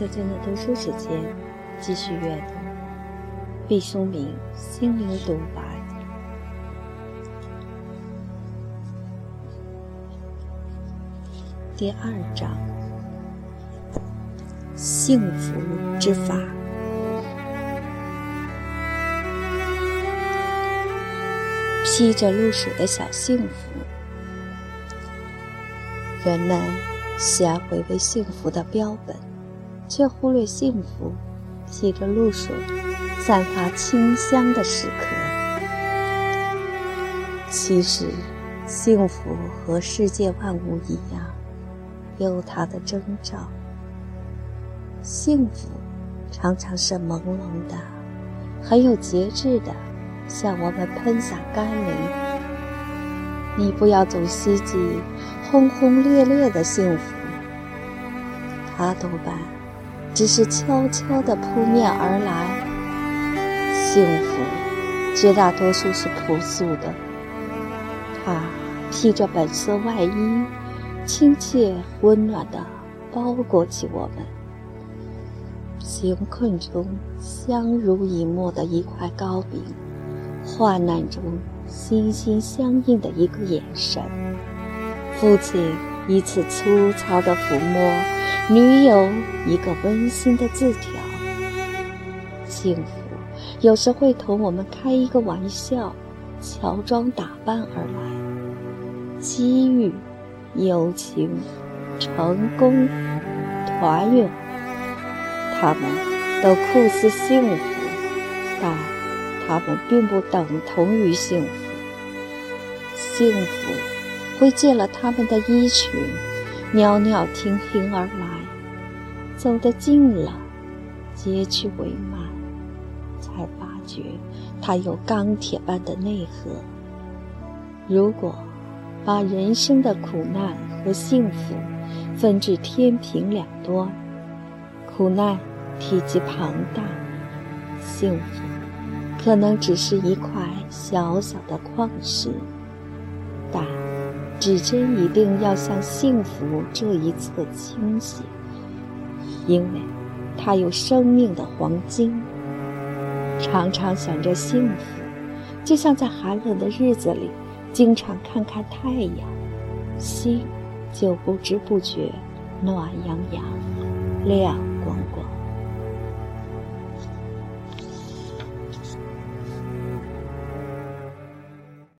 小娟的读书时间，继续阅读毕淑敏心灵独白第二章：幸福之法。披着露水的小幸福，人们喜爱回味幸福的标本。却忽略幸福披着露水、散发清香的时刻。其实，幸福和世界万物一样，有它的征兆。幸福常常是朦胧的，很有节制的，向我们喷洒甘霖。你不要总希冀轰轰烈烈的幸福，它多半。只是悄悄地扑面而来。幸福，绝大多数是朴素的。它披着本色外衣，亲切温暖地包裹起我们。贫困中相濡以沫的一块糕饼，患难中心心相印的一个眼神，父亲一次粗糙的抚摸。女友一个温馨的字条，幸福有时会同我们开一个玩笑，乔装打扮而来。机遇、友情、成功、团圆，他们都酷似幸福，但他们并不等同于幸福。幸福会借了他们的衣裙。袅袅婷婷而来，走得近了，接去帷幔，才发觉它有钢铁般的内核。如果把人生的苦难和幸福分至天平两端，苦难体积庞大，幸福可能只是一块小小的矿石，但。指针一定要向幸福这一侧倾斜，因为它有生命的黄金。常常想着幸福，就像在寒冷的日子里，经常看看太阳，心就不知不觉暖洋洋、亮。